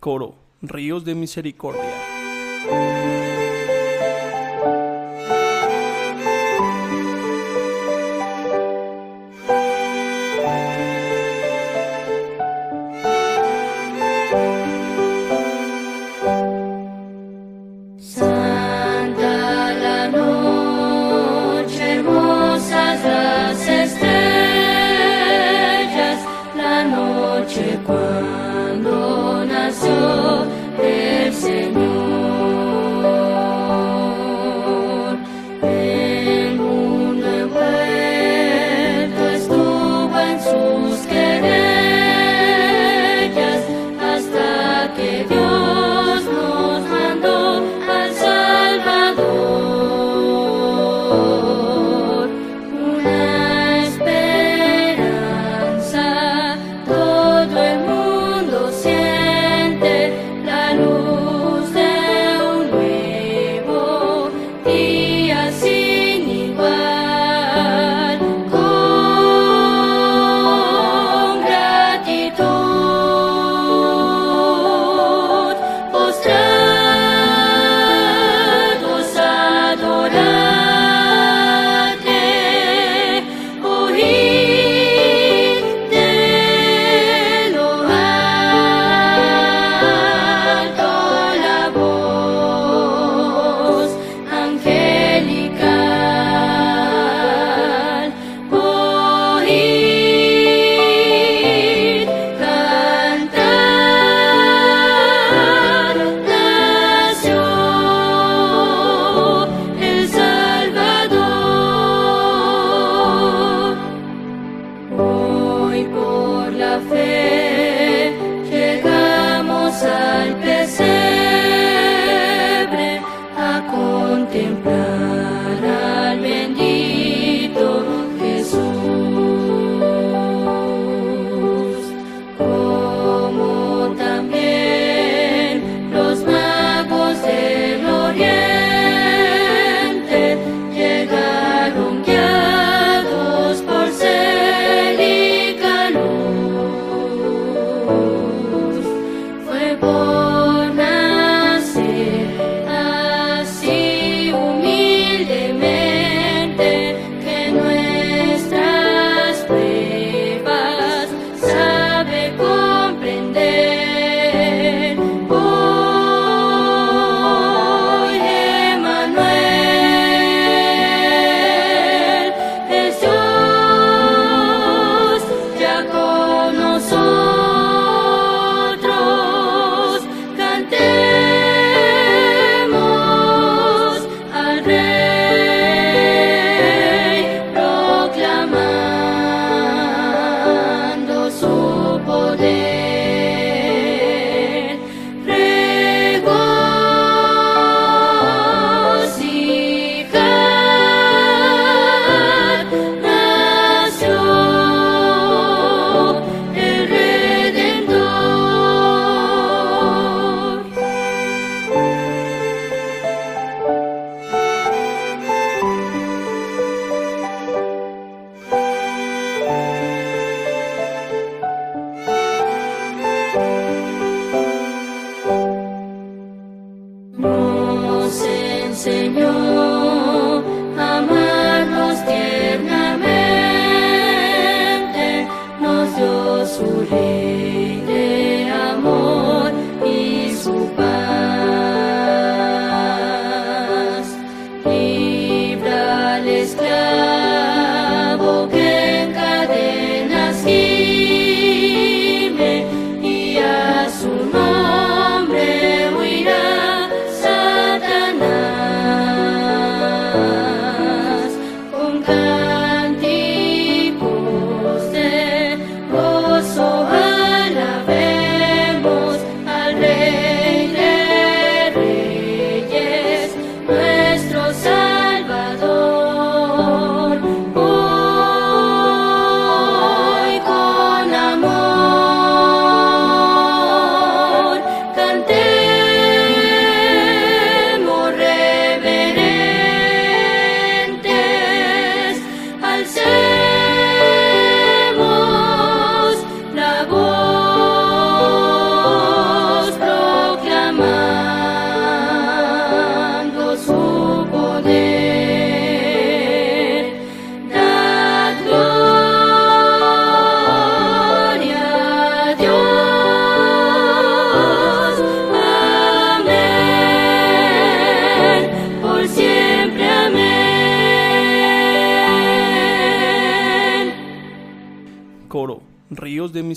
Coro, Ríos de Misericordia.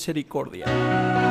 misericordia.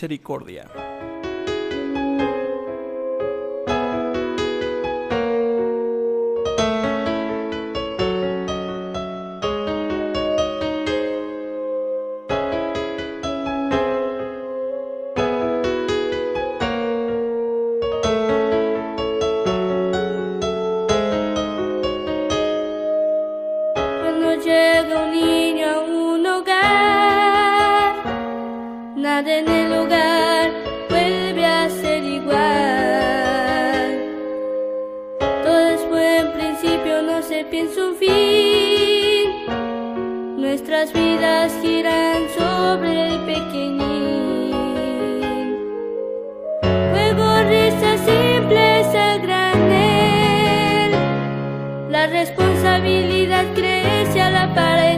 misericordia. Este del hogar vuelve a ser igual. Todo es buen principio, no se piensa un fin. Nuestras vidas giran sobre el pequeñín. Juego, risa, simpleza, granel. La responsabilidad crece a la pared.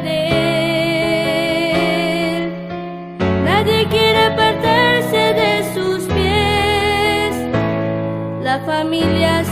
familia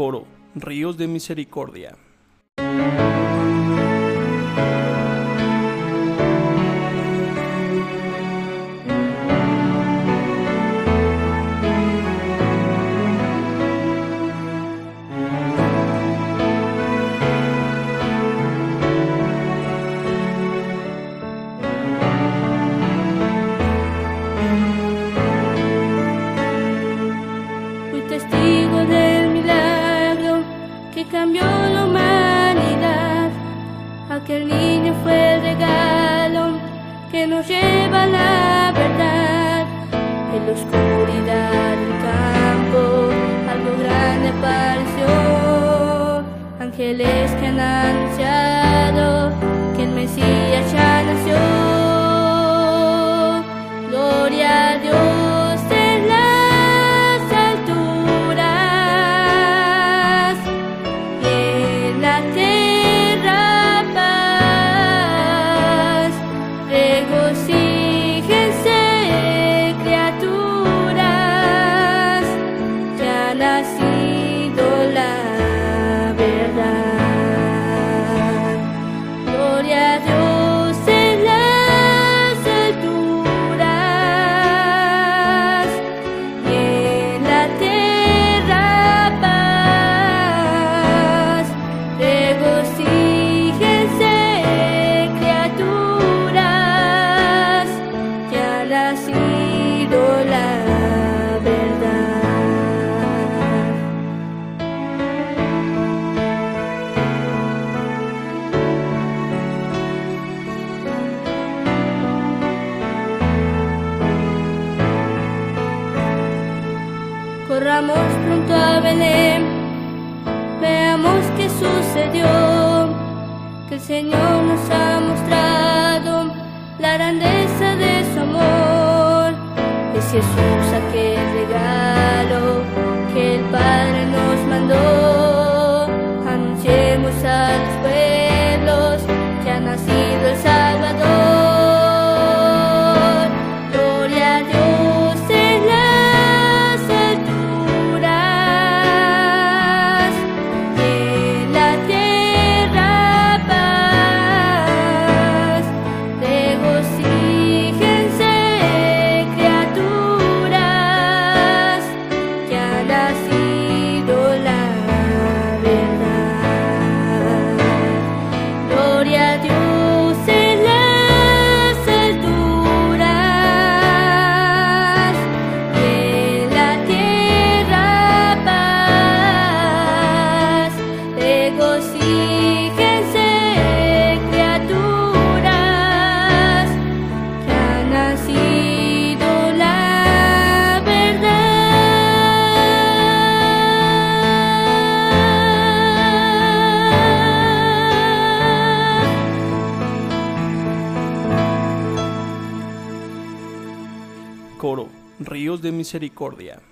coro, Ríos de Misericordia. les Canaan Veamos qué sucedió, que el Señor nos ha mostrado la grandeza de su amor. Es Jesús aquel regalo que el Padre nos mandó. Anunciemos a los misericordia.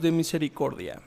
De Misericordia.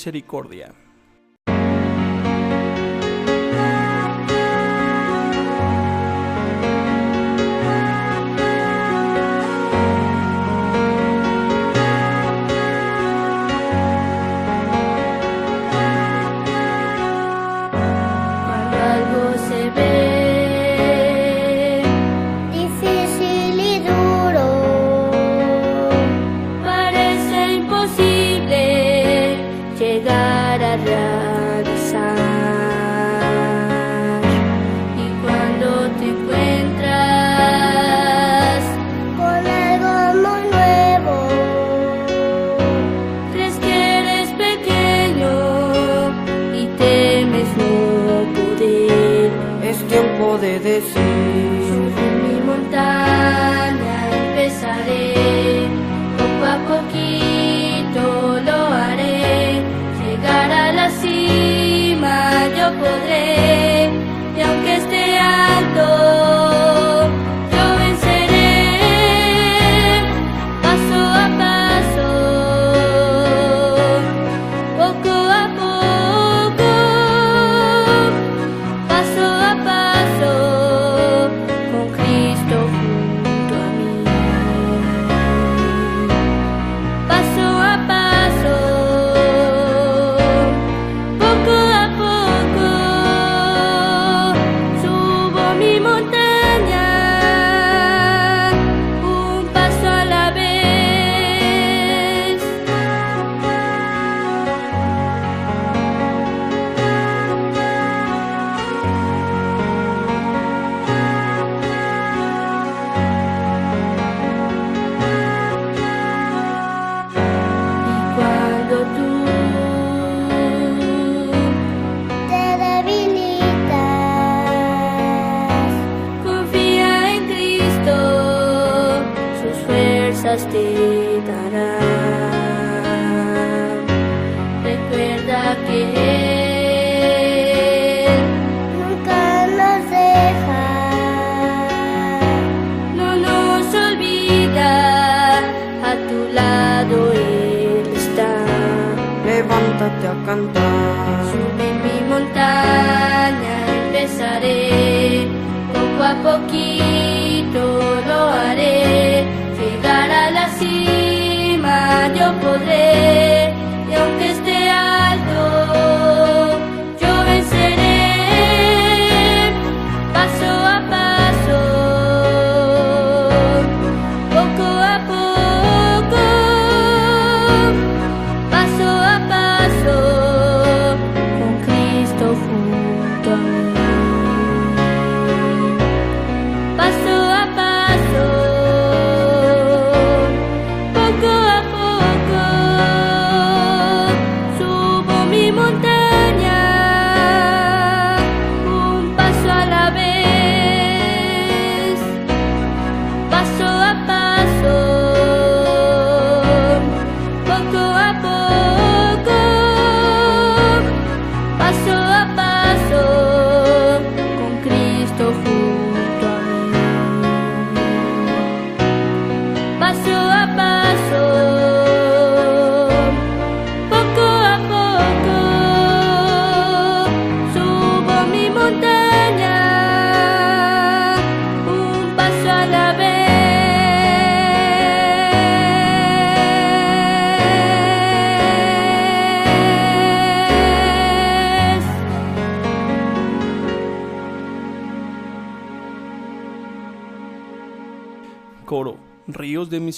Misericordia. cantar. Subí mi montaña, empezaré poco a poquito.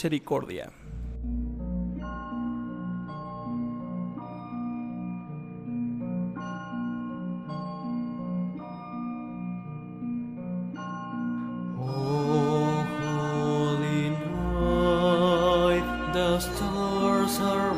misericordia. Oh, holy night, the stars are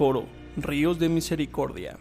Coro Ríos de Misericordia.